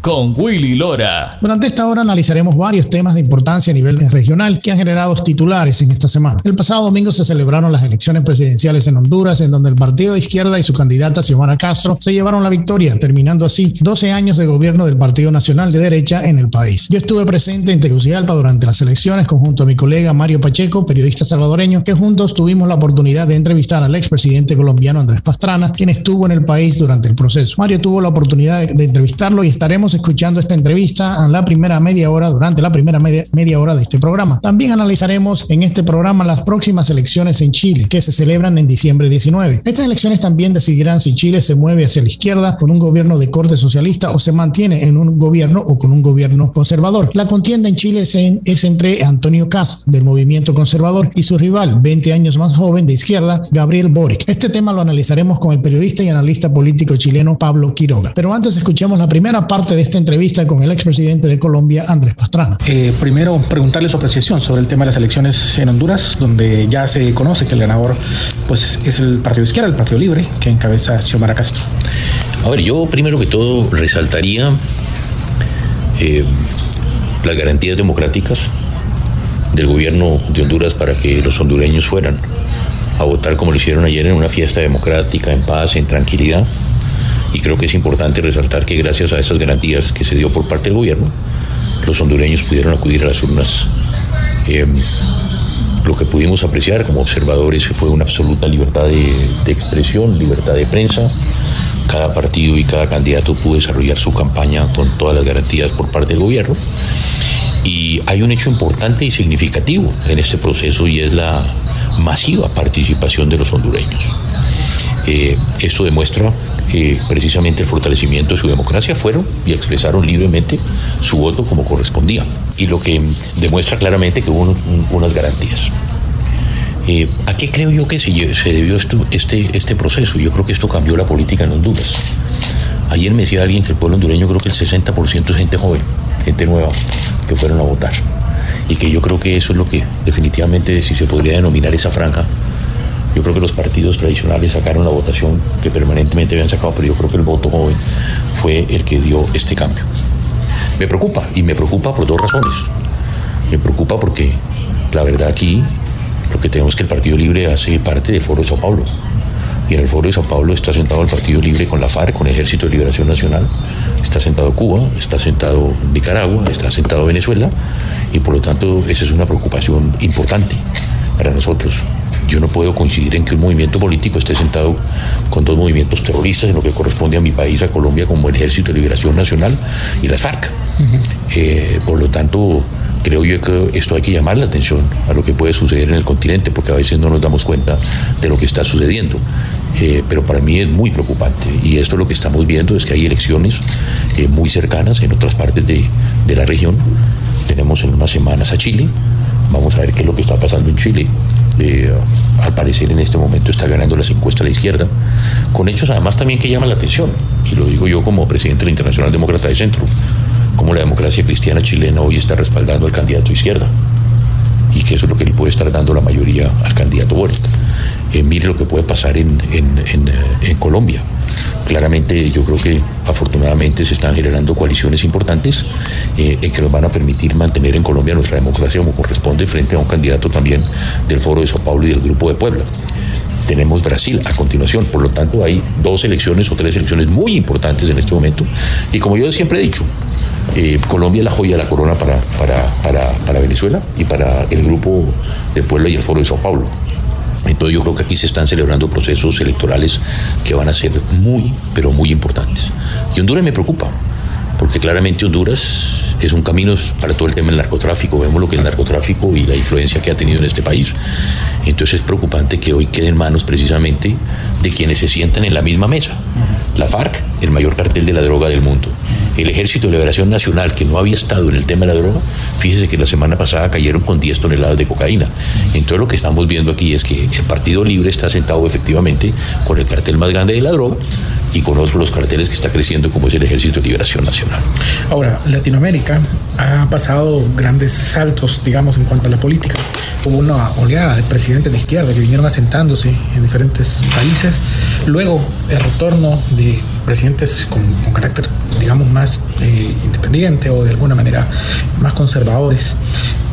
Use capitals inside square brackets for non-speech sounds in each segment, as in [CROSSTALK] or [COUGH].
con Willy Lora. Durante esta hora analizaremos varios temas de importancia a nivel regional que han generado titulares en esta semana. El pasado domingo se celebraron las elecciones presidenciales en Honduras, en donde el partido de izquierda y su candidata Xiomara Castro se llevaron la victoria, terminando así 12 años de gobierno del Partido Nacional de Derecha en el país. Yo estuve presente en Tegucigalpa durante las elecciones conjunto a mi colega Mario Pacheco, periodista salvadoreño, que juntos tuvimos la oportunidad de entrevistar al expresidente colombiano Andrés Pastrana, quien estuvo en el país durante el proceso. Mario tuvo la oportunidad de entrevistarlo y estaremos escuchando esta entrevista en la primera media hora, durante la primera media, media hora de este programa. También analizaremos en este programa las próximas elecciones en Chile, que se celebran en diciembre 19. Estas elecciones también decidirán si Chile se mueve hacia la izquierda con un gobierno de corte socialista o se mantiene en un gobierno o con un gobierno conservador. La contienda en Chile es, en, es entre Antonio Cast del movimiento conservador y su rival, 20 años más joven de izquierda, Gabriel Boric. Este tema lo analizaremos con el periodista y analista político chileno Pablo Quiroga. Pero antes escuchemos la primera parte de esta entrevista con el expresidente de Colombia, Andrés Pastrana. Eh, primero, preguntarle su apreciación sobre el tema de las elecciones en Honduras, donde ya se conoce que el ganador pues, es el Partido Izquierda, el Partido Libre, que encabeza Xiomara Castro. A ver, yo primero que todo resaltaría eh, las garantías democráticas del gobierno de Honduras para que los hondureños fueran a votar como lo hicieron ayer en una fiesta democrática, en paz, en tranquilidad y creo que es importante resaltar que gracias a esas garantías que se dio por parte del gobierno, los hondureños pudieron acudir a las urnas. Eh, lo que pudimos apreciar como observadores fue una absoluta libertad de, expresión, libertad de prensa. Cada partido y cada candidato pudo desarrollar su campaña con todas las garantías por parte del gobierno. Y hay un hecho importante y significativo en este proceso y es la masiva participación de los hondureños. Eh, esto demuestra eh, precisamente el fortalecimiento de su democracia. Fueron y expresaron libremente su voto como correspondía. Y lo que demuestra claramente que hubo un, unas garantías. Eh, ¿A qué creo yo que se, debió este, este proceso? Yo creo que esto cambió la política en Honduras. Ayer me decía alguien que el pueblo hondureño creo que el 60% es gente joven, gente nueva, que fueron a votar. Y que yo creo que eso es lo que definitivamente, si se podría denominar esa franja, yo creo que los partidos tradicionales sacaron la votación que permanentemente habían sacado, pero yo creo que el voto joven fue el que dio este cambio. Me preocupa, y me preocupa por dos razones. Me preocupa porque la verdad aquí lo que tenemos es que el Partido Libre hace parte del Foro de Sao Paulo. Y en el Foro de Sao Paulo está sentado el Partido Libre con la FARC, con el Ejército de Liberación Nacional, está sentado Cuba, está sentado Nicaragua, está sentado Venezuela, y por lo tanto esa es una preocupación importante para nosotros. Yo no puedo coincidir en que un movimiento político esté sentado con dos movimientos terroristas en lo que corresponde a mi país, a Colombia, como el Ejército de Liberación Nacional y la FARC. Uh -huh. eh, por lo tanto, creo yo que esto hay que llamar la atención a lo que puede suceder en el continente, porque a veces no nos damos cuenta de lo que está sucediendo. Eh, pero para mí es muy preocupante y esto lo que estamos viendo es que hay elecciones eh, muy cercanas en otras partes de, de la región. Tenemos en unas semanas a Chile, vamos a ver qué es lo que está pasando en Chile. Eh, al parecer en este momento está ganando las encuestas a la izquierda, con hechos además también que llaman la atención, y lo digo yo como presidente de la Internacional Demócrata de Centro, como la democracia cristiana chilena hoy está respaldando al candidato izquierda, y que eso es lo que le puede estar dando la mayoría al candidato Boric. Eh, mire lo que puede pasar en, en Colombia. Claramente yo creo que afortunadamente se están generando coaliciones importantes eh, que nos van a permitir mantener en Colombia nuestra democracia como corresponde frente a un candidato también del Foro de Sao Paulo y del Grupo de Puebla. Tenemos Brasil a continuación, por lo tanto hay dos elecciones o tres elecciones muy importantes en este momento y como yo siempre he dicho, eh, Colombia es la joya de la corona para, para, Venezuela y para el Grupo de Puebla y el Foro de Sao Paulo. Entonces yo creo que aquí se están celebrando procesos electorales que van a ser muy, pero muy importantes. Y Honduras me preocupa, porque claramente Honduras es un camino para todo el tema del narcotráfico. Vemos lo que el narcotráfico y la influencia que ha tenido en este país. Entonces es preocupante que hoy quede en manos precisamente de quienes se sientan en la misma mesa. La FARC, el mayor cartel de la droga del mundo. El Ejército de Liberación Nacional, que no había estado en el tema de la droga, fíjese que la semana pasada cayeron con 10 toneladas de cocaína. Entonces lo que estamos viendo aquí es que el Partido Libre está sentado efectivamente con el cartel más grande de la droga y con otros los carteles que está creciendo como es el Ejército de Liberación Nacional. Ahora, Latinoamérica ha pasado grandes saltos, digamos, en cuanto a la política. Hubo una oleada de presidentes de izquierda que vinieron asentándose en diferentes países. Luego, el retorno de presidentes con, carácter, digamos, más eh, independiente o de alguna manera más conservadores.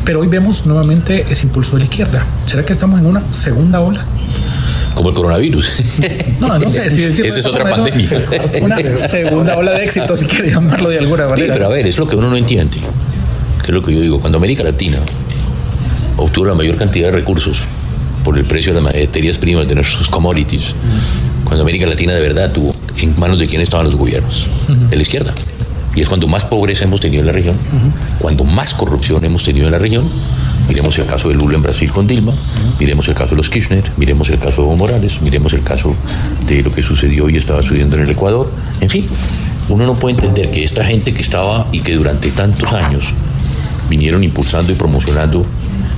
Pero hoy vemos nuevamente ese impulso de la izquierda. ¿Será que estamos en una segunda ola? como el coronavirus. [LAUGHS] No, no sé si Esa es otra pandemia. Una segunda ola de éxito, si quiere llamarlo de alguna manera. Sí, pero a ver, es lo que uno no entiende. Que es lo que yo digo. Cuando América Latina obtuvo la mayor cantidad de recursos por el precio de las materias primas de nuestros commodities, cuando América Latina de verdad tuvo en manos de quién estaban los gobiernos, de la izquierda. Y es cuando más pobreza hemos tenido en la región, cuando más corrupción hemos tenido en la región, Miremos el caso de Lula en Brasil con Dilma, miremos el caso de los Kirchner, miremos el caso de Evo Morales, miremos el caso de lo que sucedió y estaba sucediendo en el Ecuador. En fin, uno no puede entender que esta gente que estaba y que durante tantos años vinieron impulsando y promocionando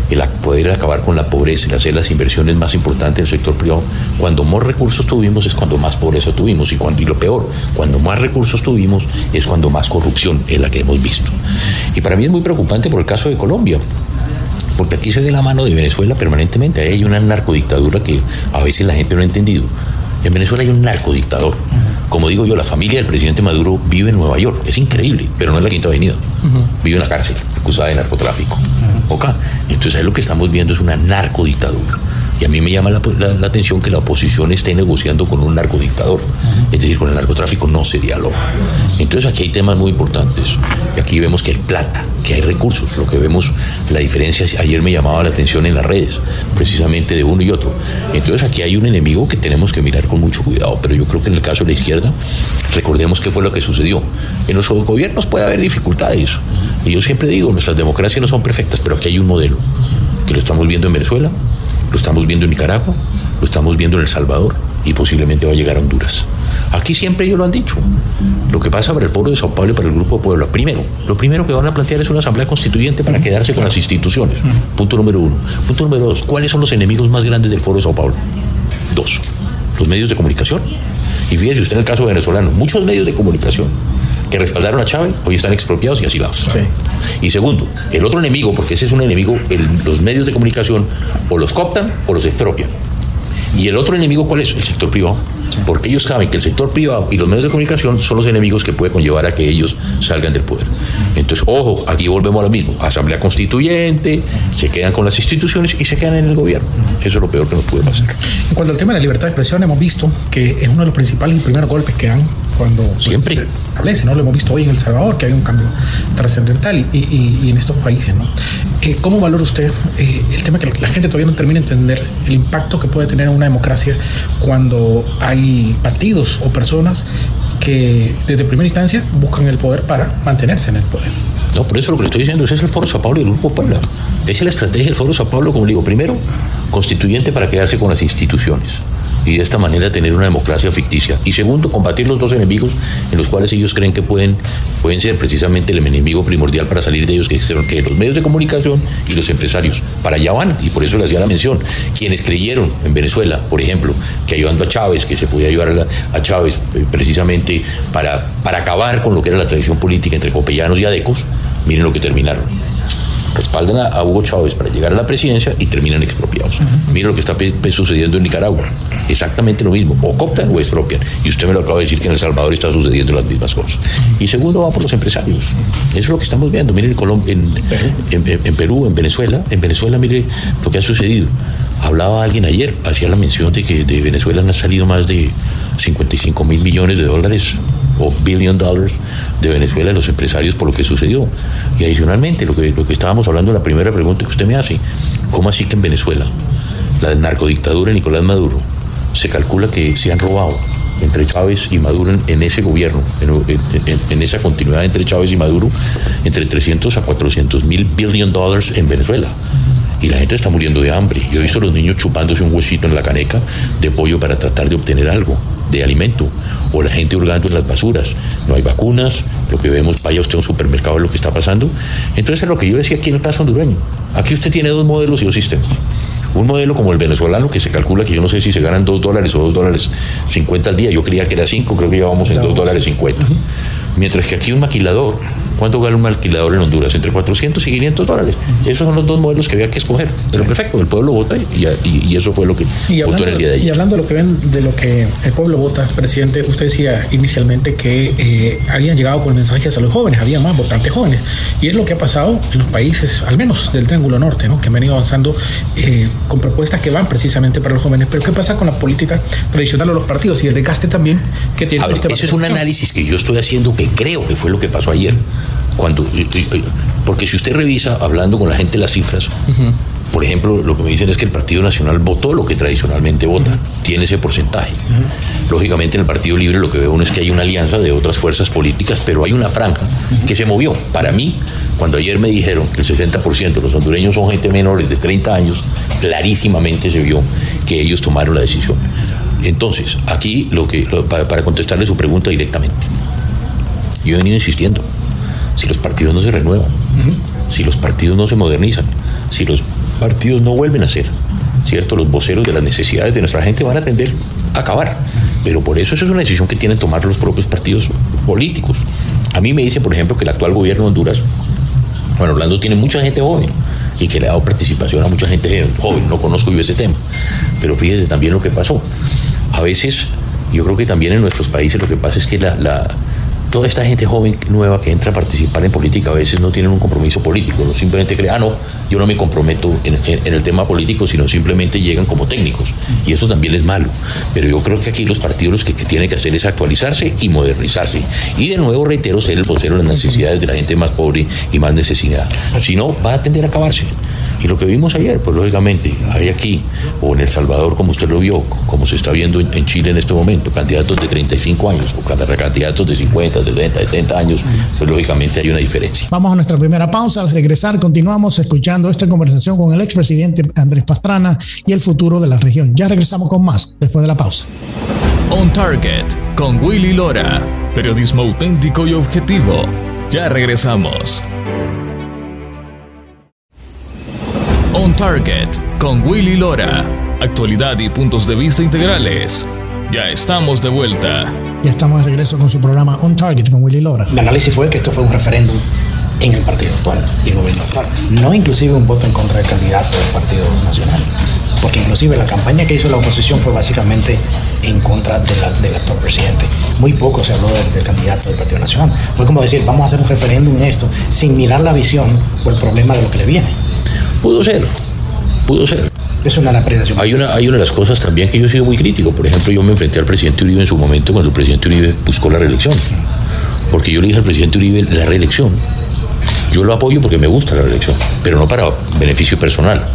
el poder acabar con la pobreza y hacer las inversiones más importantes del sector privado. Cuando más recursos tuvimos es cuando más pobreza tuvimos y, cuando, y lo peor, cuando más recursos tuvimos es cuando más corrupción es la que hemos visto. Y para mí es muy preocupante por el caso de Colombia porque aquí se ve la mano de Venezuela permanentemente. Ahí hay una narcodictadura que a veces la gente no ha entendido. En Venezuela hay un narcodictador. Como digo yo, la familia del presidente Maduro vive en Nueva York. Es increíble, pero no es la Quinta Avenida. Vive en la cárcel, acusada de narcotráfico. Entonces ahí lo que estamos viendo es una narcodictadura. Y a mí me llama la, atención que la oposición esté negociando con un narcodictador. Es decir, con el narcotráfico no se dialoga. Entonces aquí hay temas muy importantes. Y aquí vemos que hay plata, que hay recursos. Lo que vemos, la diferencia, ayer me llamaba la atención en las redes, precisamente de uno y otro. Entonces aquí hay un enemigo que tenemos que mirar con mucho cuidado. Pero yo creo que en el caso de la izquierda, recordemos qué fue lo que sucedió. En los gobiernos puede haber dificultades. Y yo siempre digo, nuestras democracias no son perfectas, pero aquí hay un modelo que lo estamos viendo en Venezuela, lo estamos viendo en Nicaragua, lo estamos viendo en El Salvador y posiblemente va a llegar a Honduras. Aquí siempre ellos lo han dicho. Lo que pasa para el Foro de Sao Paulo y para el Grupo Puebla, primero, lo primero que van a plantear es una asamblea constituyente para quedarse con las instituciones. Punto número uno. Punto número dos, ¿cuáles son los enemigos más grandes del Foro de Sao Paulo? Dos, los medios de comunicación. Y fíjese usted en el caso venezolano, muchos medios de comunicación que respaldaron a Chávez hoy están expropiados y asilados. Y segundo, el otro enemigo, porque ese es un enemigo, los medios de comunicación o los cooptan o los expropian. Y el otro enemigo, ¿cuál es? El sector privado. Porque ellos saben que el sector privado y los medios de comunicación son los enemigos que puede conllevar a que ellos salgan del poder. Entonces, ojo, aquí volvemos a lo mismo. Asamblea constituyente, se quedan con las instituciones y se quedan en el gobierno. Eso es lo peor que nos puede pasar. En cuanto al tema de la libertad de expresión, hemos visto que es uno de los principales y primeros golpes que dan cuando pues, siempre establece, ¿no? Lo hemos visto hoy en El Salvador, que hay un cambio trascendental y, en estos países, ¿no? Eh, ¿Cómo valora usted eh, el tema que la gente todavía no termina de entender el impacto que puede tener una democracia cuando hay partidos o personas que desde primera instancia buscan el poder para mantenerse en el poder? No, por eso lo que le estoy diciendo ese es el Foro Sao Paulo y el Grupo Puebla. Esa es la estrategia del Foro Sao Paulo, como digo, primero, constituyente para quedarse con las instituciones y de esta manera tener una democracia ficticia. Y segundo, combatir los dos enemigos en los cuales ellos creen que pueden, pueden ser precisamente el enemigo primordial para salir de ellos, que son que los medios de comunicación y los empresarios. Para allá van, y por eso les hacía la mención. Quienes creyeron en Venezuela, por ejemplo, que ayudando a Chávez, que se podía ayudar a, Chávez eh, precisamente para, para acabar con lo que era la tradición política entre copellanos y adecos, miren lo que terminaron respaldan a, Hugo Chávez para llegar a la presidencia y terminan expropiados. Mira lo que está sucediendo en Nicaragua. Exactamente lo mismo. O cooptan o expropian. Y usted me lo acaba de decir que en El Salvador está sucediendo las mismas cosas. Y segundo, va por los empresarios. Eso es lo que estamos viendo. Mire en, en, en, Perú, en Venezuela. En Venezuela, mire lo que ha sucedido. Hablaba alguien ayer, hacía la mención de que de Venezuela han salido más de 55 mil millones de dólares o billion dollars de Venezuela a los empresarios por lo que sucedió. Y adicionalmente, lo que, lo que estábamos hablando en la primera pregunta que usted me hace, ¿cómo así que en Venezuela, la narcodictadura de Nicolás Maduro, se calcula que se han robado entre Chávez y Maduro en, ese gobierno, en, esa continuidad entre Chávez y Maduro, entre 300 a 400 mil billion dollars en Venezuela. y la gente está muriendo de hambre. Yo he visto a los niños chupándose un huesito en la caneca de pollo para tratar de obtener algo de alimento, o la gente hurgando en las basuras. No hay vacunas, lo que vemos, vaya usted a un supermercado es lo que está pasando. Entonces es lo que yo decía aquí en el caso hondureño. Aquí usted tiene dos modelos y dos sistemas. Un modelo como el venezolano, que se calcula que yo no sé si se ganan dos dólares o dos dólares cincuenta al día. Yo creía que era cinco, creo que ya vamos en dos dólares cincuenta. Mientras que aquí un maquilador ¿Cuánto gana un alquilador en Honduras? Entre 400 y 500 dólares. Esos son los dos modelos que había que escoger. Pero perfecto, el pueblo vota y, eso fue lo que votó en el día de ayer. Y hablando de lo que ven, de lo que el pueblo vota, presidente, usted decía inicialmente que eh, habían llegado con mensajes a los jóvenes, había más votantes jóvenes. Y es lo que ha pasado en los países, al menos del Triángulo Norte, ¿no? que han venido avanzando eh, con propuestas que van precisamente para los jóvenes. Pero ¿qué pasa con la política tradicional de los partidos y el desgaste también que tiene? Ver, ese es un análisis que yo estoy haciendo que creo que fue lo que pasó ayer. Cuando, porque si usted revisa, hablando con la gente las cifras, por ejemplo, lo que me dicen es que el Partido Nacional votó lo que tradicionalmente vota, tiene ese porcentaje. Lógicamente en el Partido Libre lo que veo uno es que hay una alianza de otras fuerzas políticas, pero hay una franja que se movió. Para mí, cuando ayer me dijeron que el 60% de los hondureños son gente menores de 30 años, clarísimamente se vio que ellos tomaron la decisión. Entonces, aquí lo que para, para contestarle su pregunta directamente, yo he venido insistiendo si los partidos no se renuevan, si los partidos no se modernizan, si los partidos no vuelven a ser, ¿cierto? Los voceros de las necesidades de nuestra gente van a tender a acabar. Pero por eso eso es una decisión que tienen que tomar los propios partidos políticos. A mí me dice, por ejemplo, que el actual gobierno de Honduras, bueno, Orlando tiene mucha gente joven y que le ha dado participación a mucha gente joven. No conozco yo ese tema, pero fíjese también lo que pasó. A veces, yo creo que también en nuestros países lo que pasa es que la, toda esta gente joven nueva que entra a participar en política a veces no tienen un compromiso político, no simplemente creen, ah, no, yo no me comprometo en, el tema político, sino simplemente llegan como técnicos. Y eso también es malo. Pero yo creo que aquí los partidos lo que, que tienen que hacer es actualizarse y modernizarse. Y de nuevo reitero, ser el vocero de las necesidades de la gente más pobre y más necesidad. Si no, va a tender a acabarse. Y lo que vimos ayer, pues lógicamente, hay aquí, o en El Salvador, como usted lo vio, como se está viendo en, Chile en este momento, candidatos de 35 años, o candidatos de 50, de 70, de 70 años, pues lógicamente hay una diferencia. Vamos a nuestra primera pausa. Al regresar, continuamos escuchando esta conversación con el expresidente Andrés Pastrana y el futuro de la región. Ya regresamos con más después de la pausa. On Target con Willy Lora. Periodismo auténtico y objetivo. Ya regresamos. On Target con Willy Lora. Actualidad y puntos de vista integrales. Ya estamos de vuelta. Ya estamos de regreso con su programa On Target con Willy Lora. Mi análisis fue que esto fue un referéndum en el partido actual y el gobierno actual. No inclusive un voto en contra del candidato del Partido Nacional. Porque inclusive la campaña que hizo la oposición fue básicamente en contra del actual presidente. Muy poco se habló del, del, candidato del Partido Nacional. Fue como decir, vamos a hacer un referéndum en esto, sin mirar la visión o el problema de lo que le viene. Pudo ser, pudo ser. Es una apreciación. Hay una, hay una de las cosas también que yo he sido muy crítico. Por ejemplo, yo me enfrenté al presidente Uribe en su momento cuando el presidente Uribe buscó la reelección. Porque yo le dije al presidente Uribe la reelección. Yo lo apoyo porque me gusta la reelección, pero no para beneficio personal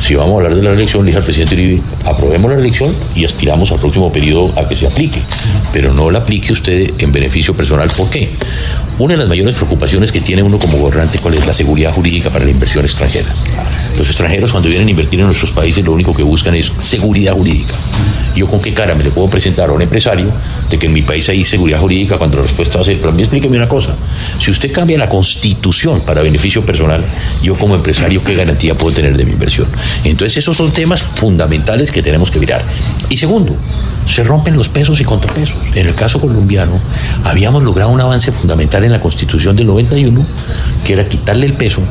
si vamos a hablar de la reelección, le dije al presidente Uribe, aprobemos la reelección y aspiramos al próximo periodo a que se aplique, pero no la aplique usted en beneficio personal. ¿Por qué? Una de las mayores preocupaciones que tiene uno como gobernante, ¿cuál es la seguridad jurídica para la inversión extranjera? Los extranjeros cuando vienen a invertir en nuestros países lo único que buscan es seguridad jurídica. ¿Yo con qué cara me le puedo presentar a un empresario de que en mi país hay seguridad jurídica cuando la respuesta va a ser, pero a mí explíqueme una cosa, si usted cambia la constitución para beneficio personal, yo como empresario, ¿qué garantía puedo tener de mi inversión? Entonces esos son temas fundamentales que tenemos que mirar. Y segundo, se rompen los pesos y contrapesos. En el caso colombiano, habíamos logrado un avance fundamental en la constitución del 91, que era quitarle el peso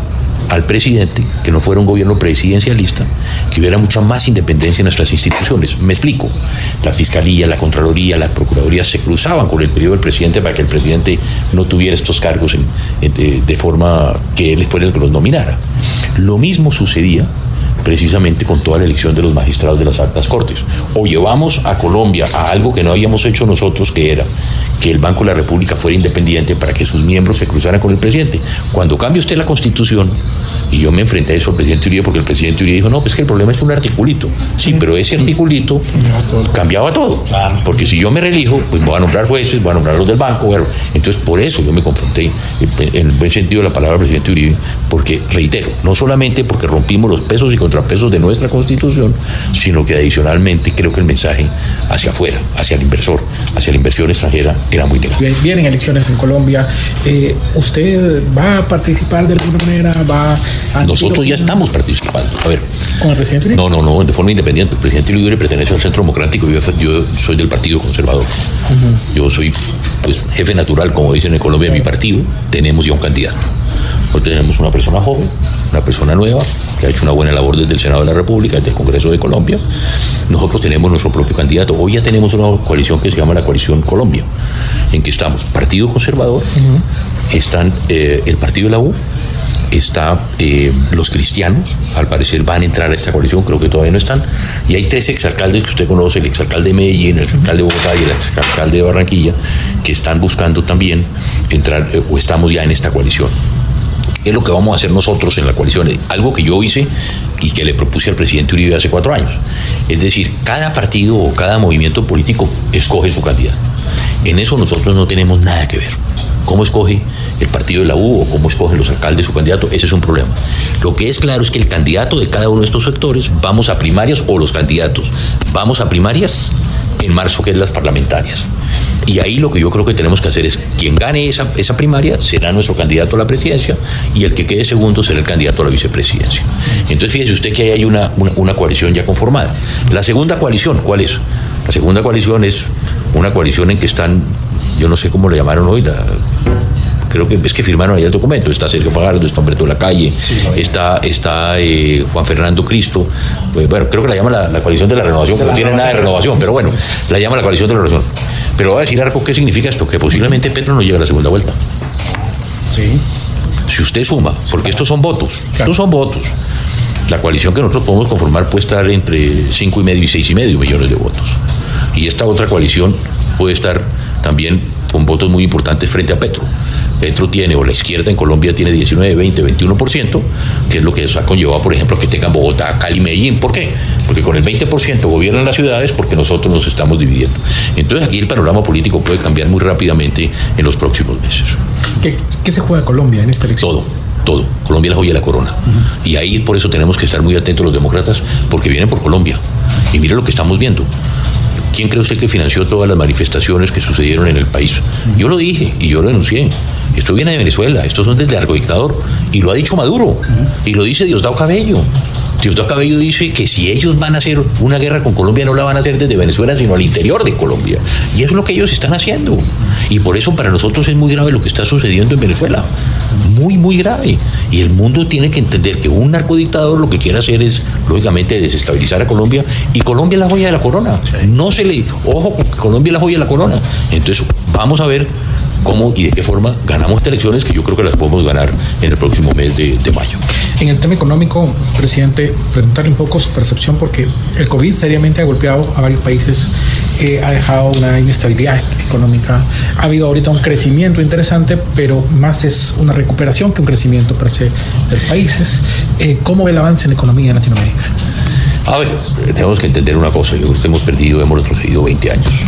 al presidente, que no fuera un gobierno presidencialista, que hubiera mucha más independencia en nuestras instituciones. Me explico. La Fiscalía, la Contraloría, la Procuraduría se cruzaban con el periodo del presidente para que el presidente no tuviera estos cargos de, de forma que él fuera el que los nominara. Lo mismo sucedía precisamente con toda la elección de los magistrados de las altas cortes. O llevamos a Colombia a algo que no habíamos hecho nosotros, que era que el Banco de la República fuera independiente para que sus miembros se cruzaran con el presidente. Cuando cambie usted la constitución, Y yo me enfrenté a eso al presidente Uribe porque el presidente Uribe dijo, no, pues que el problema es un articulito. Sí, pero ese articulito cambiaba todo. Porque si yo me relijo, pues voy a nombrar jueces, voy a nombrar los del banco. Bueno, entonces por eso yo me confronté eh, en el buen sentido de la palabra presidente Uribe, porque reitero, no solamente porque rompimos los pesos y contrapesos de nuestra constitución, sino que adicionalmente creo que el mensaje hacia afuera, hacia el inversor, hacia la inversión extranjera era muy negativo. Vienen elecciones en Colombia. Eh, ¿Usted va a participar de alguna manera? ¿Va Nosotros ya estamos participando. A ver. ¿Con el presidente No, no, no, de forma independiente. El presidente Uribe pertenece al Centro Democrático. Yo, yo soy del Partido Conservador. Yo soy pues, jefe natural, como dicen en Colombia, de mi partido. Tenemos ya un candidato. Tenemos una persona joven, una persona nueva, que ha hecho una buena labor desde el Senado de la República, desde el Congreso de Colombia. Nosotros tenemos nuestro propio candidato. Hoy ya tenemos una coalición que se llama la Coalición Colombia, en que estamos Partido Conservador, están eh, el Partido de la U, está eh, los cristianos, al parecer van a entrar a esta coalición, creo que todavía no están, y hay tres exalcaldes que usted conoce, el exalcalde de Medellín, el exalcalde de Bogotá y el exalcalde de Barranquilla, que están buscando también entrar, eh, o estamos ya en esta coalición. ¿Qué es lo que vamos a hacer nosotros en la coalición? Algo que yo hice y que le propuse al presidente Uribe hace cuatro años. Es decir, cada partido o cada movimiento político escoge su candidato. En eso nosotros no tenemos nada que ver. ¿Cómo escoge el partido de la U o cómo escogen los alcaldes su candidato? Ese es un problema. Lo que es claro es que el candidato de cada uno de estos sectores, vamos a primarias o los candidatos, vamos a primarias en marzo, que es las parlamentarias. Y ahí lo que yo creo que tenemos que hacer es, quien gane esa, esa primaria será nuestro candidato a la presidencia y el que quede segundo será el candidato a la vicepresidencia. Entonces fíjese usted que ahí hay una, una, una coalición ya conformada. La segunda coalición, ¿cuál es? La segunda coalición es una coalición en que están, yo no sé cómo le llamaron hoy, la, creo que es que firmaron ahí el documento. Está Sergio Fajardo, está Humberto de la Calle, sí, está, está eh, Juan Fernando Cristo. Pues, bueno, creo que la llama la, la coalición de la renovación, que no tiene nada de renovación, pero bueno, la llama la coalición de la renovación. Pero voy a decir algo, ¿qué significa esto? Que posiblemente Petro no llegue a la segunda vuelta. Sí. Si usted suma, porque estos son votos, claro. estos son votos. La coalición que nosotros podemos conformar puede estar entre cinco y medio y seis y medio millones de votos. Y esta otra coalición puede estar también con votos muy importantes frente a Petro. Petro tiene, o la izquierda en Colombia tiene 19, 20, 21%, que es lo que eso ha conllevado, por ejemplo, que tengan Bogotá, Cali, Medellín. ¿Por qué? Porque con el 20% gobiernan las ciudades porque nosotros nos estamos dividiendo. Entonces aquí el panorama político puede cambiar muy rápidamente en los próximos meses. ¿Qué, qué se juega Colombia en esta elección? Todo todo. Colombia es la joya de la corona. Uh -huh. Y ahí por eso tenemos que estar muy atentos los demócratas, porque vienen por Colombia. Y mire lo que estamos viendo. ¿Quién cree usted que financió todas las manifestaciones que sucedieron en el país? Yo lo dije y yo lo denuncié. Esto viene de Venezuela, estos son desde Arco Dictador. Y lo ha dicho Maduro. Y lo dice Diosdado Cabello. Diosdado Cabello dice que si ellos van a hacer una guerra con Colombia, no la van a hacer desde Venezuela, sino al interior de Colombia. Y eso es lo que ellos están haciendo. Y por eso para nosotros es muy grave lo que está sucediendo en Venezuela. Muy, muy grave. Y el mundo tiene que entender que un narcodictador lo que quiere hacer es, lógicamente, desestabilizar a Colombia. Y Colombia es la joya de la corona. No se le. Ojo, Colombia es la joya de la corona. Entonces, vamos a ver cómo y de qué forma ganamos estas elecciones que yo creo que las podemos ganar en el próximo mes de, de, mayo. En el tema económico, presidente, preguntarle un poco su percepción porque el COVID seriamente ha golpeado a varios países, eh, ha dejado una inestabilidad económica, ha habido ahorita un crecimiento interesante, pero más es una recuperación que un crecimiento per se de países. Eh, ¿Cómo ve el avance en la economía en Latinoamérica? A ver, tenemos que entender una cosa, yo creo que hemos perdido, hemos retrocedido 20 años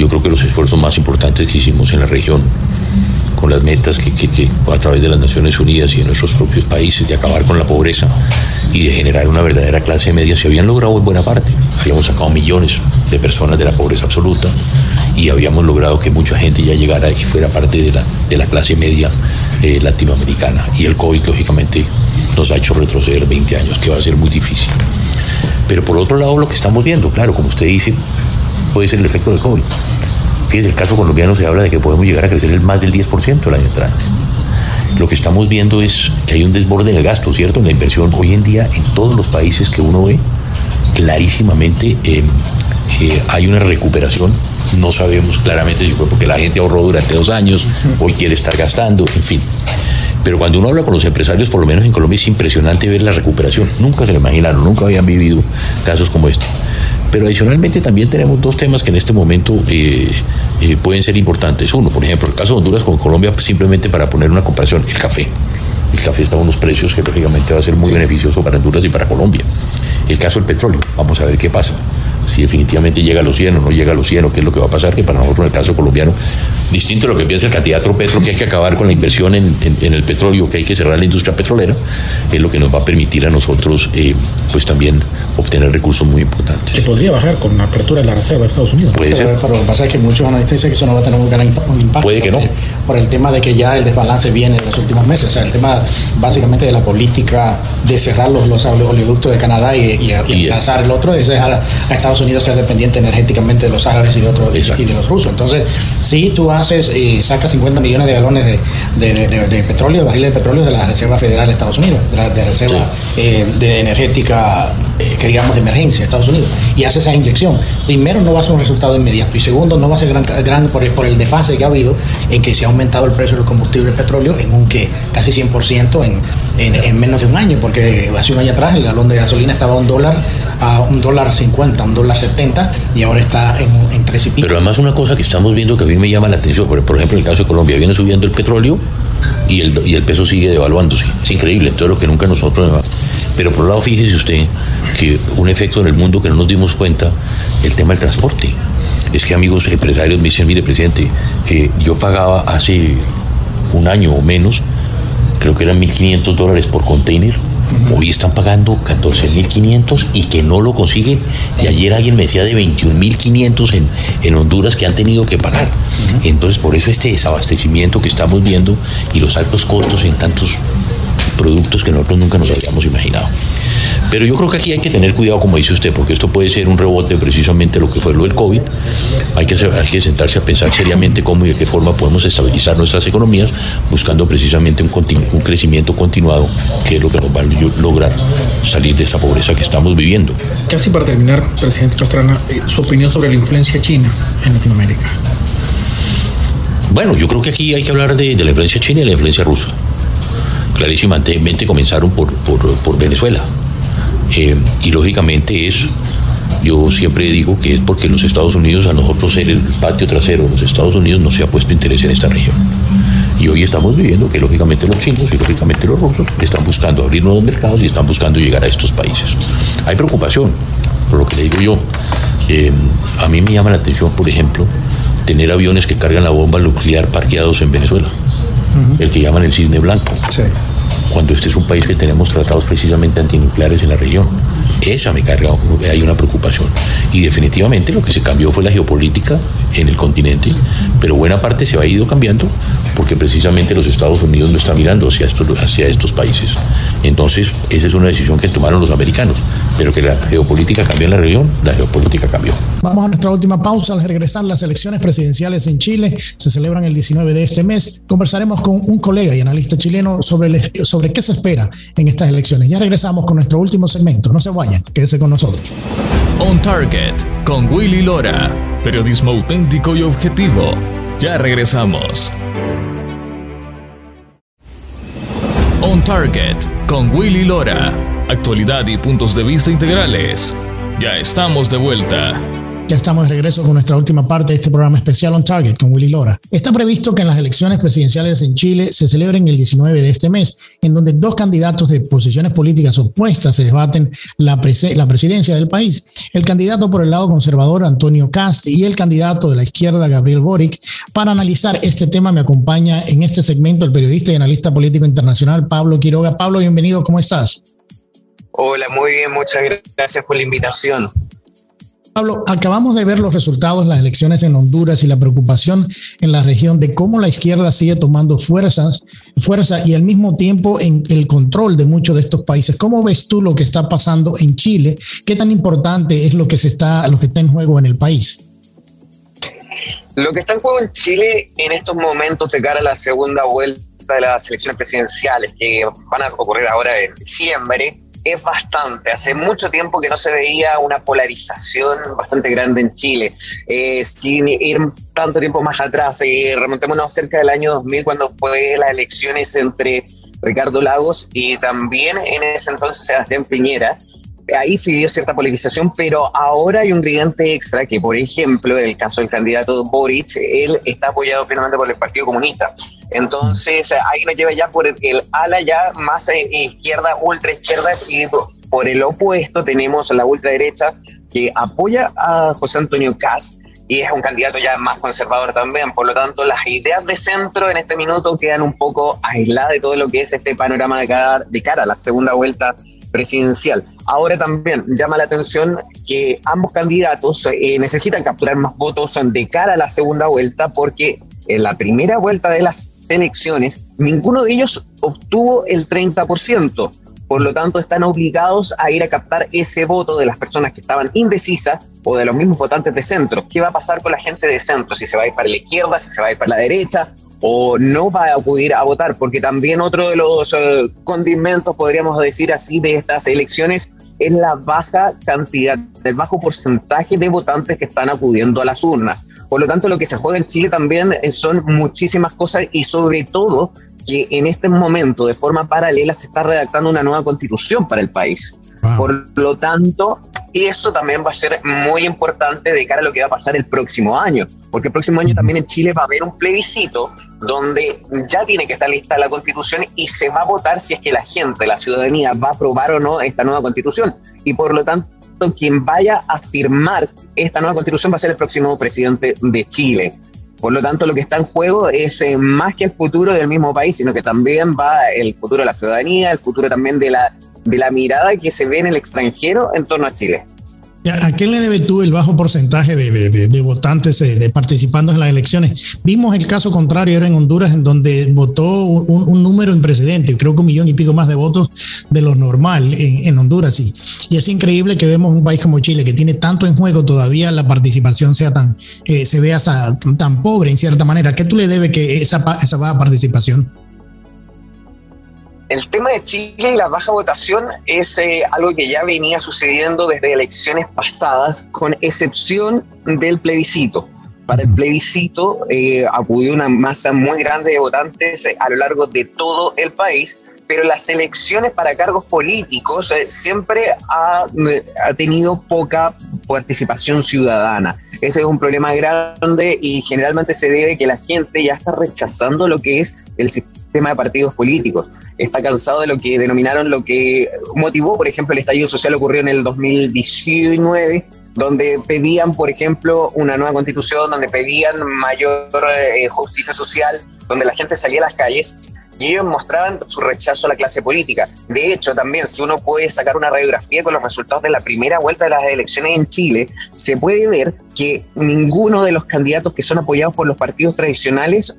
yo creo que los esfuerzos más importantes que hicimos en la región, con las metas que, a través de las Naciones Unidas y de nuestros propios países de acabar con la pobreza y de generar una verdadera clase media, se habían logrado en buena parte. Habíamos sacado millones de personas de la pobreza absoluta y habíamos logrado que mucha gente ya llegara y fuera parte de la, de la clase media eh, latinoamericana. Y el COVID, lógicamente, nos ha hecho retroceder 20 años, que va a ser muy difícil. Pero por otro lado, lo que estamos viendo, claro, como usted dice, puede ser el efecto del COVID. Fíjese, el caso colombiano se habla de que podemos llegar a crecer el más del 10% el año entrante. Lo que estamos viendo es que hay un desborde en el gasto, ¿cierto? En la inversión. Hoy en día, en todos los países que uno ve, clarísimamente eh, eh, hay una recuperación. No sabemos claramente si fue porque la gente ahorró durante dos años, hoy quiere estar gastando, en fin. Pero cuando uno habla con los empresarios, por lo menos en Colombia, es impresionante ver la recuperación. Nunca se lo imaginaron, nunca habían vivido casos como este. Pero adicionalmente también tenemos dos temas que en este momento eh, eh, pueden ser importantes. Uno, por ejemplo, el caso de Honduras con Colombia, simplemente para poner una comparación, el café. el café está a unos precios que lógicamente va a ser muy beneficioso para Honduras y para Colombia. El caso del petróleo, vamos a ver qué pasa. Si definitivamente llega a los 100 o no llega a los 100 o qué es lo que va a pasar, que para nosotros en el caso colombiano, distinto a lo que piensa el candidato Petro, que hay que acabar con la inversión en, el petróleo, que hay que cerrar la industria petrolera, es lo que nos va a permitir a nosotros eh, pues también obtener recursos muy importantes. Se podría bajar con la apertura de la reserva de Estados Unidos. Puede ser. Pero, lo que pasa es que muchos analistas dicen que eso no va a tener un gran impacto. Puede que no. Por el tema de que ya el desbalance viene en los últimos meses. O sea, el tema básicamente de la política de cerrar los, los oleoductos de Canadá y, y, lanzar el otro es a, Estados Unidos ser dependiente energéticamente de los árabes y de, otros, y de los rusos. Entonces, si tú haces, y sacas 50 millones de galones de, de, de, petróleo, barriles de petróleo de la Reserva Federal de Estados Unidos, de la Reserva eh, de energética, eh, que digamos, de emergencia de Estados Unidos, y haces esa inyección, primero no va a ser un resultado inmediato, y segundo no va a ser gran, gran por, el, por el desfase que ha habido en que se ha aumentado el precio del combustible petróleo en un que casi 100% en, en, en menos de un año, porque hace un año atrás el galón de gasolina estaba a un dólar a un dólar 50, un dólar 70 y ahora está en, en 3 y pico. Pero además una cosa que estamos viendo que a mí me llama la atención, por, ejemplo en el caso de Colombia, viene subiendo el petróleo y el, y el peso sigue devaluándose. Es increíble, todo lo que nunca nosotros... Pero por un lado, fíjese usted que un efecto en el mundo que no nos dimos cuenta, el tema del transporte. Es que amigos empresarios me dicen, mire presidente, eh, yo pagaba hace un año o menos, creo que eran 1.500 dólares por container Hoy están pagando 14.500 y que no lo consiguen. Y ayer alguien me decía de 21.500 en, en Honduras que han tenido que pagar. Entonces, por eso este desabastecimiento que estamos viendo y los altos costos en tantos productos que nosotros nunca nos habíamos imaginado. Pero yo creo que aquí hay que tener cuidado, como dice usted, porque esto puede ser un rebote precisamente lo que fue lo del COVID. Hay que, hay que sentarse a pensar seriamente cómo y de qué forma podemos estabilizar nuestras economías, buscando precisamente un, un crecimiento continuado, que es lo que nos va a lograr salir de esa pobreza que estamos viviendo. Casi para terminar, presidente Pastrana, eh, su opinión sobre la influencia china en Latinoamérica. Bueno, yo creo que aquí hay que hablar de, la influencia china y la influencia rusa. Clarísimamente comenzaron por, por, por Venezuela eh, y lógicamente es, yo siempre digo que es porque los Estados Unidos, a nosotros ser el patio trasero de los Estados Unidos, no se ha puesto interés en esta región. Y hoy estamos viviendo que lógicamente los chinos y lógicamente los rusos están buscando abrir nuevos mercados y están buscando llegar a estos países. Hay preocupación, por lo que le digo yo. Eh, a mí me llama la atención, por ejemplo, tener aviones que cargan la bomba nuclear parqueados en Venezuela, el que llaman el cisne blanco. Sí cuando este es un país que tenemos tratados precisamente antinucleares en la región. Esa me carga, hay una preocupación. Y definitivamente lo que se cambió fue la geopolítica en el continente, pero buena parte se ha ido cambiando porque precisamente los Estados Unidos no están mirando hacia estos, hacia estos países. Entonces, esa es una decisión que tomaron los americanos, pero que la geopolítica cambió en la región, la geopolítica cambió. Vamos a nuestra última pausa. Al regresar las elecciones presidenciales en Chile se celebran el 19 de este mes. Conversaremos con un colega y analista chileno sobre, el, sobre qué se espera en estas elecciones. Ya regresamos con nuestro último segmento. No se vayan, quédese con nosotros. On Target con Willy Lora. Periodismo auténtico y objetivo. Ya regresamos. On Target con Willy Lora. Actualidad y puntos de vista integrales. Ya estamos de vuelta. Ya estamos de regreso con nuestra última parte de este programa especial On Target con Willy Lora. Está previsto que en las elecciones presidenciales en Chile se celebren el 19 de este mes, en donde dos candidatos de posiciones políticas opuestas se debaten la, la presidencia del país. El candidato por el lado conservador, Antonio Cast, y el candidato de la izquierda, Gabriel Boric. Para analizar este tema me acompaña en este segmento el periodista y analista político internacional Pablo Quiroga. Pablo, bienvenido, ¿cómo estás? Hola, muy bien, muchas gracias por la invitación. Pablo, acabamos de ver los resultados de las elecciones en Honduras y la preocupación en la región de cómo la izquierda sigue tomando fuerzas, fuerza y al mismo tiempo en el control de muchos de estos países. ¿Cómo ves tú lo que está pasando en Chile? ¿Qué tan importante es lo que se está, lo que está en juego en el país? Lo que está en juego en Chile en estos momentos de cara a la segunda vuelta de las elecciones presidenciales que van a ocurrir ahora en diciembre es bastante. Hace mucho tiempo que no se veía una polarización bastante grande en Chile. Eh, sin ir tanto tiempo más atrás, eh, remontémonos cerca del año 2000 cuando fue las elecciones entre Ricardo Lagos y también en ese entonces Sebastián Piñera. Ahí sí dio cierta polarización, pero ahora hay un ingrediente extra que, por ejemplo, en el caso del candidato Boric, él está apoyado plenamente por el Partido Comunista. Entonces, ahí nos lleva ya por el, ala ya más eh, izquierda, ultra izquierda, y por el opuesto tenemos la ultraderecha que apoya a José Antonio Cast y es un candidato ya más conservador también. Por lo tanto, las ideas de centro en este minuto quedan un poco aisladas de todo lo que es este panorama de cara, de cara a la segunda vuelta presidencial. Ahora también llama la atención que ambos candidatos eh, necesitan capturar más votos de cara a la segunda vuelta porque en la primera vuelta de las elecciones ninguno de ellos obtuvo el 30%. Por lo tanto, están obligados a ir a captar ese voto de las personas que estaban indecisas o de los mismos votantes de centro. ¿Qué va a pasar con la gente de centro? Si se va a ir para la izquierda, si se va a ir para la derecha, o no va a acudir a votar, porque también otro de los eh, condimentos, podríamos decir así, de estas elecciones es la baja cantidad, el bajo porcentaje de votantes que están acudiendo a las urnas. Por lo tanto, lo que se juega en Chile también eh, son muchísimas cosas y sobre todo que en este momento, de forma paralela, se está redactando una nueva constitución para el país. Por lo tanto, eso también va a ser muy importante de cara a lo que va a pasar el próximo año, porque el próximo año también en Chile va a haber un plebiscito donde ya tiene que estar lista la constitución y se va a votar si es que la gente, la ciudadanía, va a aprobar o no esta nueva constitución. Y por lo tanto, quien vaya a firmar esta nueva constitución va a ser el próximo presidente de Chile. Por lo tanto, lo que está en juego es eh, más que el futuro del mismo país, sino que también va el futuro de la ciudadanía, el futuro también de la de la mirada que se ve en el extranjero en torno a Chile. ¿A qué le debe tú el bajo porcentaje de, votantes eh, de, participando en las elecciones? Vimos el caso contrario era en Honduras, en donde votó un, número en precedente, creo que un millón y pico más de votos de lo normal en, Honduras. Y, y es increíble que vemos un país como Chile, que tiene tanto en juego, todavía la participación sea tan, eh, se vea tan pobre en cierta manera. ¿Qué tú le debes que esa, esa baja participación? El tema de Chile y la baja votación es eh, algo que ya venía sucediendo desde elecciones pasadas, con excepción del plebiscito. Para el plebiscito eh, acudió una masa muy grande de votantes eh, a lo largo de todo el país, pero las elecciones para cargos políticos siempre ha, ha, tenido poca participación ciudadana. Ese es un problema grande y generalmente se debe que la gente ya está rechazando lo que es el sistema tema de partidos políticos. Está cansado de lo que denominaron lo que motivó, por ejemplo, el estallido social ocurrió en el 2019, donde pedían, por ejemplo, una nueva constitución, donde pedían mayor eh, justicia social, donde la gente salía a las calles y ellos mostraban su rechazo a la clase política. De hecho, también si uno puede sacar una radiografía con los resultados de la primera vuelta de las elecciones en Chile, se puede ver que ninguno de los candidatos que son apoyados por los partidos tradicionales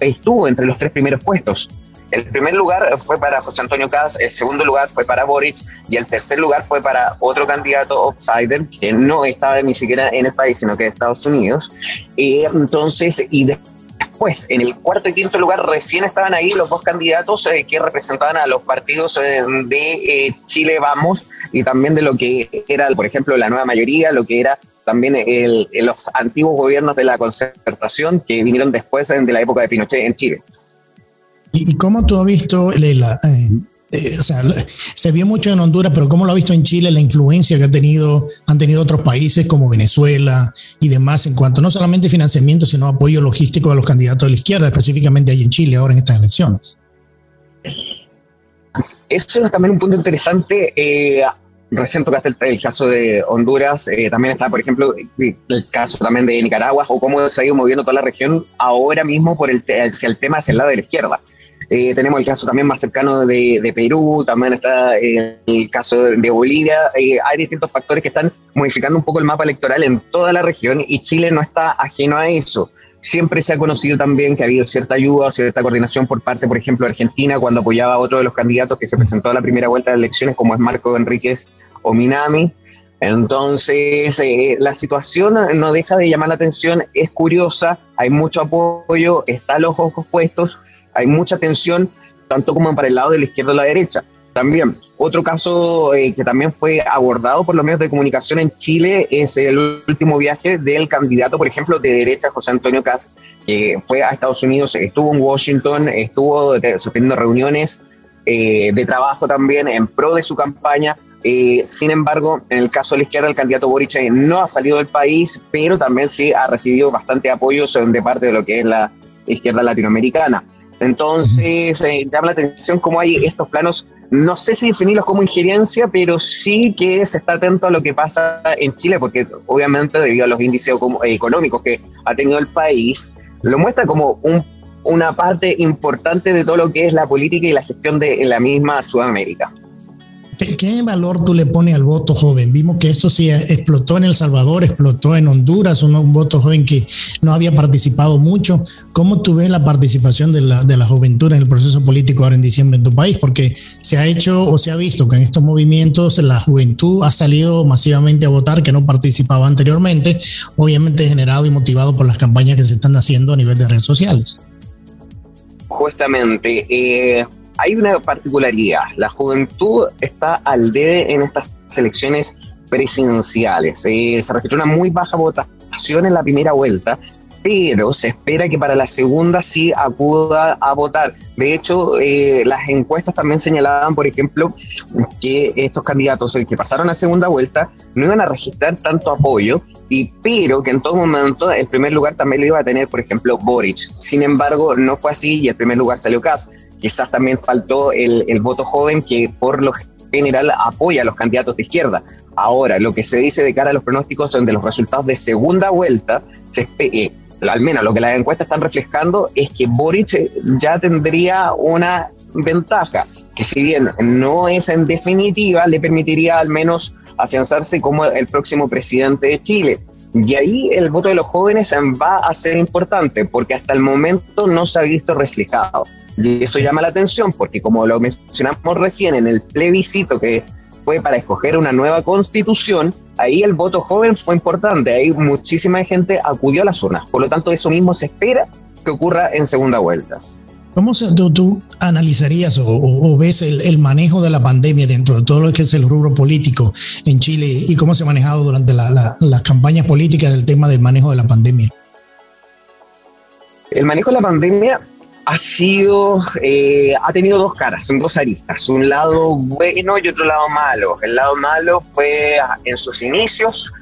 estuvo entre los tres primeros puestos. El primer lugar fue para José Antonio Caz, el segundo lugar fue para Boric y el tercer lugar fue para otro candidato outsider que no estaba ni siquiera en el país, sino que de Estados Unidos. Y entonces, y después después, en el cuarto y quinto lugar, recién estaban ahí los dos candidatos eh, que representaban a los partidos eh, de eh, Chile Vamos y también de lo que era, por ejemplo, la nueva mayoría, lo que era también el, los antiguos gobiernos de la concertación que vinieron después de la época de Pinochet en Chile. ¿Y, cómo tú has visto, Leila, eh, o sea, se vio mucho en Honduras, pero ¿cómo lo ha visto en Chile la influencia que ha tenido, han tenido otros países como Venezuela y demás en cuanto no solamente financiamiento, sino apoyo logístico a los candidatos de la izquierda, específicamente ahí en Chile ahora en estas elecciones? Eso es también un punto interesante. Eh, recién tocaste el, caso de Honduras, eh, también está, por ejemplo, el caso también de Nicaragua o cómo se ha ido moviendo toda la región ahora mismo por el, el tema hacia el lado de la izquierda. Eh, tenemos el caso también más cercano de, Perú, también está el caso de Bolivia. Eh, hay distintos factores que están modificando un poco el mapa electoral en toda la región y Chile no está ajeno a eso. Siempre se ha conocido también que ha habido cierta ayuda, cierta coordinación por parte, por ejemplo, de Argentina cuando apoyaba a otro de los candidatos que se presentó a la primera vuelta de elecciones, como es Marco Enríquez o Minami. Entonces, eh, la situación no deja de llamar la atención, es curiosa, hay mucho apoyo, están los ojos puestos, hay mucha tensión, tanto como para el lado de la izquierda o la derecha. También, otro caso eh, que también fue abordado por los medios de comunicación en Chile es el último viaje del candidato, por ejemplo, de derecha, José Antonio Caz, que fue a Estados Unidos, estuvo en Washington, estuvo sosteniendo reuniones eh, de trabajo también en pro de su campaña, Eh, sin embargo, en el caso de la izquierda, el candidato Boric no ha salido del país, pero también sí ha recibido bastante apoyo de parte de lo que es la izquierda latinoamericana. Entonces, eh, llama la atención cómo hay estos planos, no sé si definirlos como injerencia, pero sí que se está atento a lo que pasa en Chile, porque obviamente debido a los índices económicos que ha tenido el país, lo muestra como una parte importante de todo lo que es la política y la gestión de la misma Sudamérica. ¿Qué, valor tú le pones al voto joven? Vimos que eso sí explotó en El Salvador, explotó en Honduras, un, voto joven que no había participado mucho. ¿Cómo tú ves la participación de la, de la juventud en el proceso político ahora en diciembre en tu país? Porque se ha hecho o se ha visto que en estos movimientos la juventud ha salido masivamente a votar que no participaba anteriormente, obviamente generado y motivado por las campañas que se están haciendo a nivel de redes sociales. Justamente, eh, hay una particularidad. La juventud está al debe en estas elecciones presidenciales. Eh, se registró una muy baja votación en la primera vuelta, pero se espera que para la segunda sí acuda a votar. De hecho, eh, las encuestas también señalaban, por ejemplo, que estos candidatos que pasaron a segunda vuelta no iban a registrar tanto apoyo, y, pero que en todo momento el primer lugar también lo iba a tener, por ejemplo, Boric. Sin embargo, no fue así y el primer lugar salió Kass. Quizás también faltó el, voto joven que por lo general apoya a los candidatos de izquierda. Ahora, lo que se dice de cara a los pronósticos son de los resultados de segunda vuelta, eh, al menos lo que las encuestas están reflejando es que Boric ya tendría una ventaja, que si bien no es en definitiva, le permitiría al menos afianzarse como el próximo presidente de Chile. Y ahí el voto de los jóvenes va a ser importante, porque hasta el momento no se ha visto reflejado. Y eso llama la atención porque como lo mencionamos recién en el plebiscito que fue para escoger una nueva constitución, ahí el voto joven fue importante, ahí muchísima gente acudió a las urnas, por lo tanto eso mismo se espera que ocurra en segunda vuelta. ¿Cómo tú, analizarías o, ves el, manejo de la pandemia dentro de todo lo que es el rubro político en Chile y cómo se ha manejado durante las campañas políticas el tema del manejo de la pandemia? El manejo de la pandemia ha sido, eh, ha tenido dos caras, son dos aristas, un lado bueno y otro lado malo. El lado malo fue en sus inicios,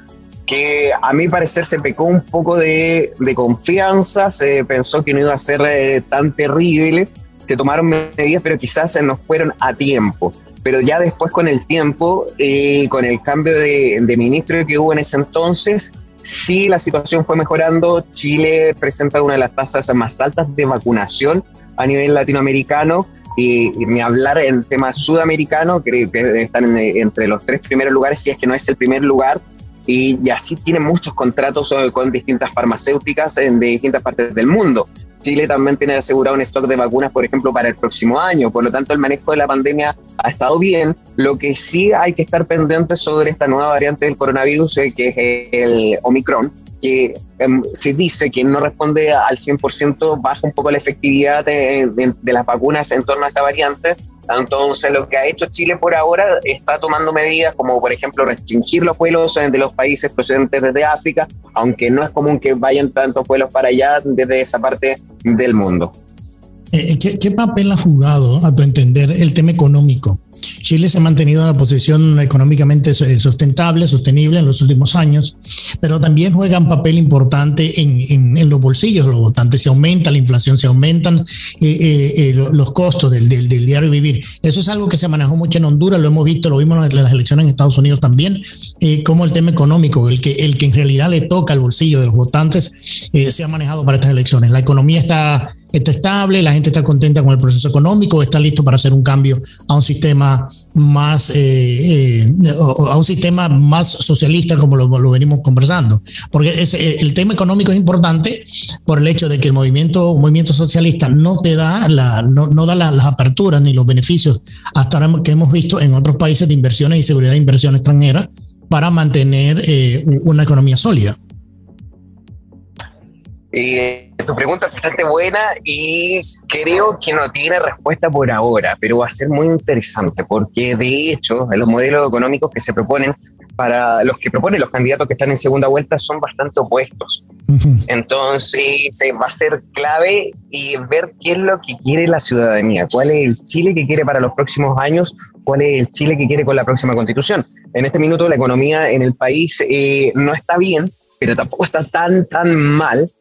que a mi parecer se pecó un poco de, confianza, se pensó que no iba a ser eh, tan terrible, se tomaron medidas, pero quizás no fueron a tiempo. Pero ya después con el tiempo, eh, con el cambio de, de ministro que hubo en ese entonces, sí la situación fue mejorando. Chile presenta una de las tasas más altas de vacunación a nivel latinoamericano y, ni hablar en tema sudamericano, que, están entre los tres primeros lugares, si es que no es el primer lugar. Y, así tiene muchos contratos eh, con distintas farmacéuticas de distintas partes del mundo. Chile también tiene asegurado un stock de vacunas, por ejemplo, para el próximo año. Por lo tanto, el manejo de la pandemia ha estado bien. Lo que sí hay que estar pendiente sobre esta nueva variante del coronavirus, eh, que es el Omicron, que em, se dice que no responde al 100%, baja un poco la efectividad de, las vacunas en torno a esta variante. Entonces, lo que ha hecho Chile por ahora está tomando medidas como, por ejemplo, restringir los vuelos de los países procedentes desde África, aunque no es común que vayan tantos vuelos para allá desde esa parte del mundo. Eh, ¿Qué, ¿Qué papel ha jugado, a tu entender, el tema económico? Chile se ha mantenido en una posición económicamente sustentable, sostenible en los últimos años, pero también juega un papel importante en, los bolsillos de los votantes. Se aumenta, la inflación se aumentan, eh, eh, eh, los costos del, del, del, diario vivir. Eso es algo que se manejó mucho en Honduras, lo hemos visto, lo vimos en las elecciones en Estados Unidos también, como el tema económico, que, el que en realidad le toca al bolsillo de los votantes, se ha manejado para estas elecciones. La economía está está estable, la gente está contenta con el proceso económico, está listo para hacer un cambio a un sistema más eh, eh, a un sistema más socialista como lo, venimos conversando. Porque eh, el tema económico es importante por el hecho de que el movimiento movimiento socialista no te da la no, no da las aperturas ni los beneficios hasta ahora que hemos visto en otros países de inversiones y seguridad de inversión extranjera para mantener una economía sólida. Eh, tu pregunta es bastante buena y creo que no tiene respuesta por ahora, pero va a ser muy interesante porque de hecho los modelos económicos que se proponen para los que proponen los candidatos que están en segunda vuelta son bastante opuestos. Entonces va a ser clave y ver qué es lo que quiere la ciudadanía, cuál es el Chile que quiere para los próximos años, cuál es el Chile que quiere con la próxima constitución. En este minuto la economía en el país eh, no está bien, pero tampoco está tan, tan mal,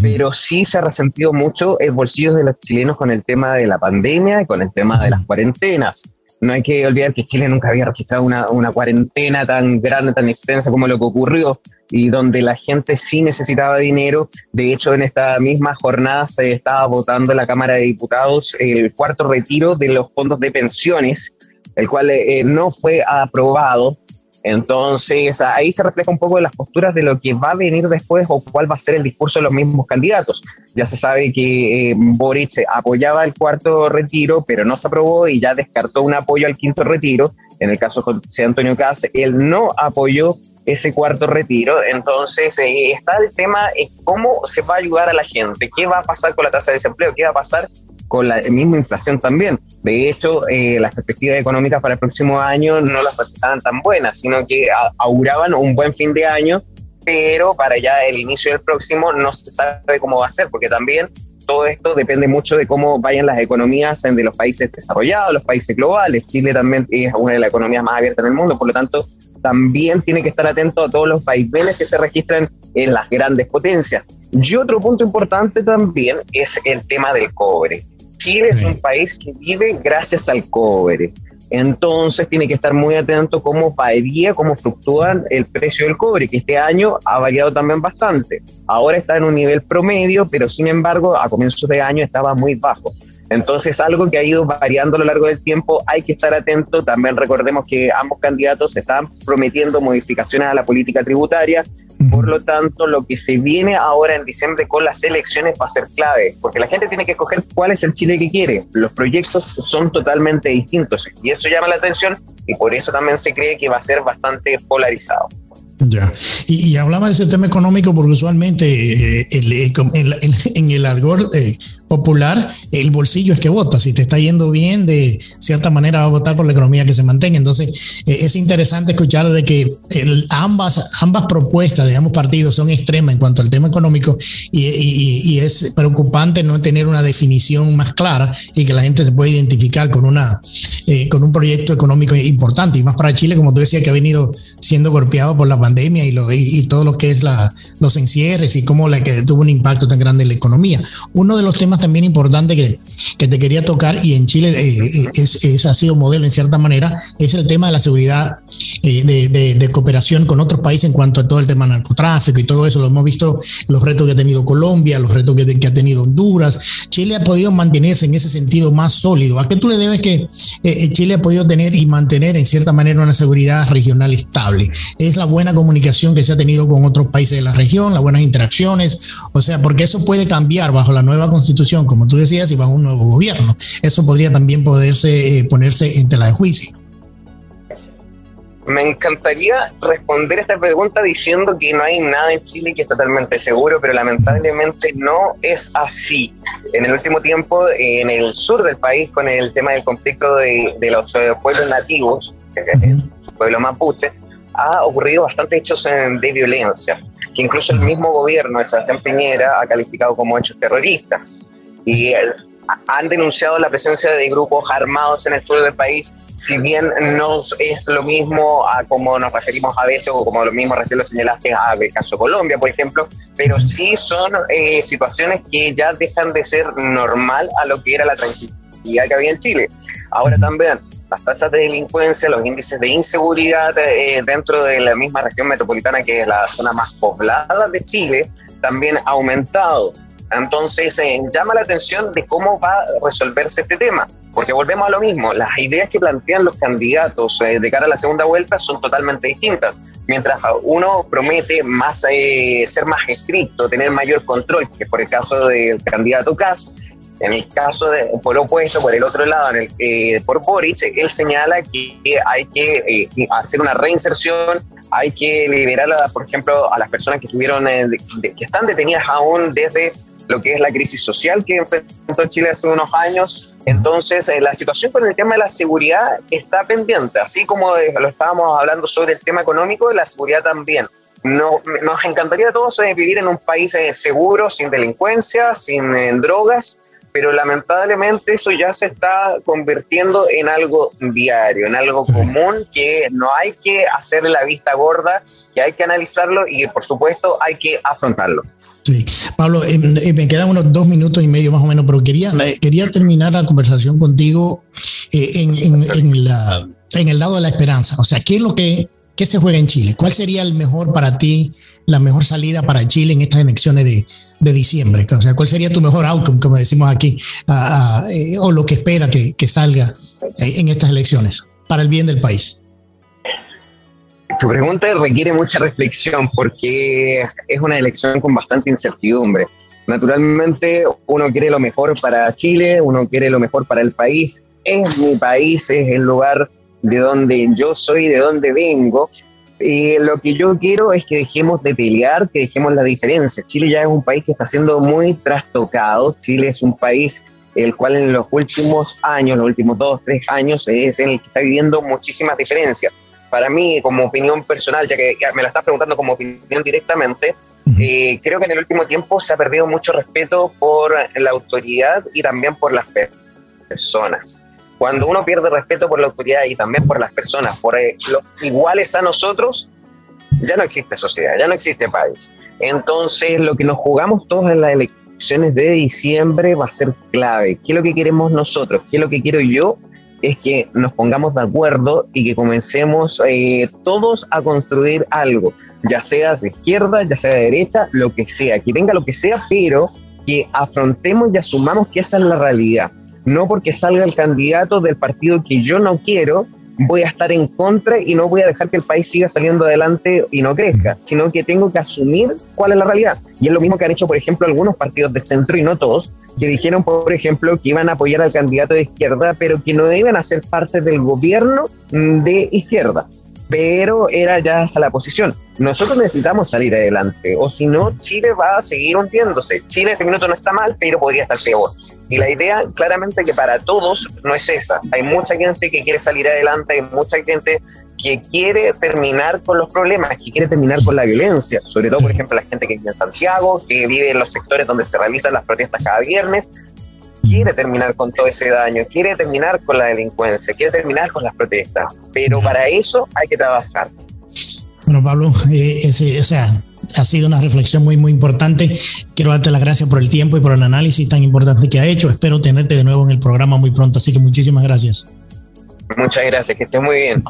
pero sí se ha resentido mucho el bolsillo de los chilenos con el tema de la pandemia y con el tema de las cuarentenas. No hay que olvidar que Chile nunca había registrado una, una cuarentena tan grande, tan extensa como lo que ocurrió y donde la gente sí necesitaba dinero. De hecho, en esta misma jornada se estaba votando en la Cámara de Diputados el cuarto retiro de los fondos de pensiones, el cual eh, no fue aprobado entonces, ahí se refleja un poco de las posturas de lo que va a venir después o cuál va a ser el discurso de los mismos candidatos. Ya se sabe que eh, Boric apoyaba el cuarto retiro, pero no se aprobó y ya descartó un apoyo al quinto retiro. En el caso de Antonio Caz, él no apoyó ese cuarto retiro. Entonces, eh, está el tema de cómo se va a ayudar a la gente, qué va a pasar con la tasa de desempleo, qué va a pasar con la misma inflación también. De hecho, eh, las perspectivas económicas para el próximo año no las estaban tan buenas, sino que auguraban un buen fin de año, pero para ya el inicio del próximo no se sabe cómo va a ser, porque también todo esto depende mucho de cómo vayan las economías de los países desarrollados, los países globales. Chile también es una de las economías más abiertas en el mundo, por lo tanto, también tiene que estar atento a todos los vaivenes que se registran en las grandes potencias. Y otro punto importante también es el tema del cobre. Chile es un país que vive gracias al cobre. Entonces tiene que estar muy atento cómo varía, cómo fluctúa el precio del cobre, que este año ha variado también bastante. Ahora está en un nivel promedio, pero sin embargo a comienzos de año estaba muy bajo. Entonces, algo que ha ido variando a lo largo del tiempo, hay que estar atento. También recordemos que ambos candidatos están prometiendo modificaciones a la política tributaria por lo tanto, lo que se viene ahora en diciembre con las elecciones va a ser clave, porque la gente tiene que escoger cuál es el Chile que quiere. Los proyectos son totalmente distintos y eso llama la atención y por eso también se cree que va a ser bastante polarizado. Ya, y, hablaba de ese tema económico porque usualmente eh, en el argor eh, popular, el bolsillo es que vota. Si te está yendo bien, de cierta manera va a votar por la economía que se mantenga. Entonces, eh, es interesante escuchar de que ambas, ambas propuestas de ambos partidos son extremas en cuanto al tema económico y, es preocupante no tener una definición más clara y que la gente se pueda identificar con, una, eh, con un proyecto económico importante. Y más para Chile, como tú decías, que ha venido siendo golpeado por la pandemia y, todo lo que es los encierres y cómo tuvo un impacto tan grande en la economía. Uno de los temas también importante que, que te quería tocar y en Chile eh, eh, es, es, ha sido modelo en cierta manera, es el tema de la seguridad eh, de, de, cooperación con otros países en cuanto a todo el tema del narcotráfico y todo eso. Lo hemos visto, los retos que ha tenido Colombia, los retos que, que ha tenido Honduras. Chile ha podido mantenerse en ese sentido más sólido. ¿A qué tú le debes que Chile ha podido tener y mantener en cierta manera una seguridad regional estable? Es la buena comunicación que se ha tenido con otros países de la región, las buenas interacciones, o sea, porque eso puede cambiar bajo la nueva constitución como tú decías, y va a un nuevo gobierno. Eso podría también poderse eh, ponerse en tela de juicio. Me encantaría responder esta pregunta diciendo que no hay nada en Chile que es totalmente seguro, pero lamentablemente no es así. En el último tiempo, en el sur del país, con el tema del conflicto de, los eh, pueblos nativos, el pueblo mapuche, ha ocurrido bastantes hechos de violencia, que incluso el mismo gobierno de Sebastián Piñera ha calificado como hechos terroristas y han denunciado la presencia de grupos armados en el sur del país, si bien no es lo mismo a como nos referimos a veces o como lo mismo recién lo señalaste al caso Colombia, por ejemplo, pero sí son eh, situaciones que ya dejan de ser normal a lo que era la tranquilidad que había en Chile. Ahora también las tasas de delincuencia, los índices de inseguridad eh, dentro de la misma región metropolitana que es la zona más poblada de Chile, también ha aumentado. Entonces, eh, llama la atención de cómo va a resolverse este tema, porque volvemos a lo mismo, las ideas que plantean los candidatos eh, de cara a la segunda vuelta son totalmente distintas. Mientras uno promete más, eh, ser más estricto, tener mayor control, que por el caso del candidato Kass, en el caso de, por opuesto, por el otro lado, en el, por Boric, él señala que hay que hacer una reinserción hay que liberar, por ejemplo, a las personas que estuvieron, que están detenidas aún desde lo que es la crisis social que enfrentó Chile hace unos años. Entonces, eh, la situación con el tema de la seguridad está pendiente, así como lo estábamos hablando sobre el tema económico, la seguridad también. No, nos encantaría a todos eh, vivir en un país eh, seguro, sin delincuencia, sin drogas, pero lamentablemente eso ya se está convirtiendo en algo diario, en algo común que no hay que hacerle la vista gorda, que hay que analizarlo y que por supuesto hay que afrontarlo. Sí, Pablo, eh, eh, me quedan unos dos minutos y medio más o menos, pero quería, eh, quería terminar la conversación contigo en, en, la, en el lado de la esperanza. O sea, ¿qué es lo que qué se juega en Chile? ¿Cuál sería el mejor para ti, la mejor salida para Chile en estas elecciones de, de diciembre? O sea, ¿cuál sería tu mejor outcome, como decimos aquí, o lo que espera que, que salga en estas elecciones para el bien del país? Tu pregunta requiere mucha reflexión porque es una elección con bastante incertidumbre. Naturalmente, uno quiere lo mejor para Chile, uno quiere lo mejor para el país. Es mi país, es el lugar de donde yo soy, de donde vengo. Y lo que yo quiero es que dejemos de pelear, que dejemos la diferencia. Chile ya es un país que está siendo muy trastocado. Chile es un país el cual en los últimos años, los últimos dos, tres años, es en el que está viviendo muchísimas diferencias para mí, como opinión personal, ya que me la estás preguntando como opinión directamente, eh, creo que en el último tiempo se ha perdido mucho respeto por la autoridad y también por las personas. Cuando uno pierde respeto por la autoridad y también por las personas, por eh, los iguales a nosotros, ya no existe sociedad, ya no existe país. Entonces, lo que nos jugamos todos en las elecciones de diciembre va a ser clave. ¿Qué es lo que queremos nosotros? ¿Qué es lo que quiero yo? Es que nos pongamos de acuerdo y que comencemos eh, todos a construir algo, ya sea de izquierda, ya sea de derecha, lo que sea, que tenga lo que sea, pero que afrontemos y asumamos que esa es la realidad. No porque salga el candidato del partido que yo no quiero, voy a estar en contra y no voy a dejar que el país siga saliendo adelante y no crezca, sino que tengo que asumir cuál es la realidad. Y es lo mismo que han hecho, por ejemplo, algunos partidos de centro y no todos, que dijeron, por ejemplo, que iban a apoyar al candidato de izquierda, pero que no iban a ser parte del gobierno de izquierda pero era ya esa la posición. Nosotros necesitamos salir adelante, o si no, Chile va a seguir hundiéndose. Chile este minuto no está mal, pero podría estar peor. Y la idea, claramente, que para todos no es esa. Hay mucha gente que quiere salir adelante, hay mucha gente que quiere terminar con los problemas, que quiere terminar con la violencia. Sobre todo, por ejemplo, la gente que vive en Santiago, que vive en los sectores donde se realizan las protestas cada viernes, quiere terminar con todo ese daño, quiere terminar con la delincuencia, quiere terminar con las protestas, pero para eso hay que trabajar. Bueno, Pablo, eh, ese, o sea, ha sido una reflexión muy, muy importante. Quiero darte las gracias por el tiempo y por el análisis tan importante que ha hecho. Espero tenerte de nuevo en el programa muy pronto, así que muchísimas gracias. Muchas gracias, que estés muy bien.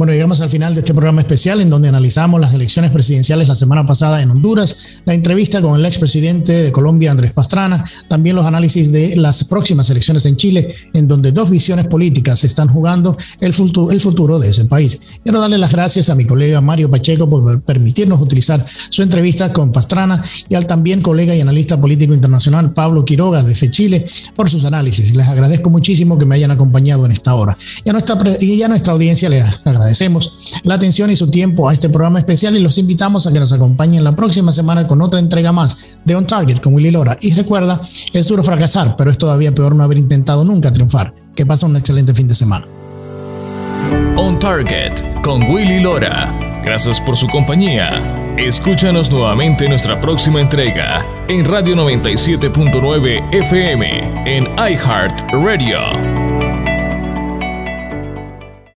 Bueno, llegamos al final de este programa especial en donde analizamos las elecciones presidenciales la semana pasada en Honduras, la entrevista con el expresidente de Colombia, Andrés Pastrana, también los análisis de las próximas elecciones en Chile, en donde dos visiones políticas están jugando el futuro, el futuro de ese país. Quiero darle las gracias a mi colega Mario Pacheco por permitirnos utilizar su entrevista con Pastrana y al también colega y analista político internacional Pablo Quiroga desde Chile por sus análisis. Les agradezco muchísimo que me hayan acompañado en esta hora. Y a nuestra, y a nuestra audiencia les agradezco agradecemos la atención y su tiempo a este programa especial y los invitamos a que nos acompañen la próxima semana con otra entrega más de On Target con Willy Lora. Y recuerda, es duro fracasar, pero es todavía peor no haber intentado nunca triunfar. Que pasa un excelente fin de semana. On Target con Willy Lora. Gracias por su compañía. Escúchanos nuevamente en nuestra próxima entrega en Radio 97.9 FM en iHeart Radio.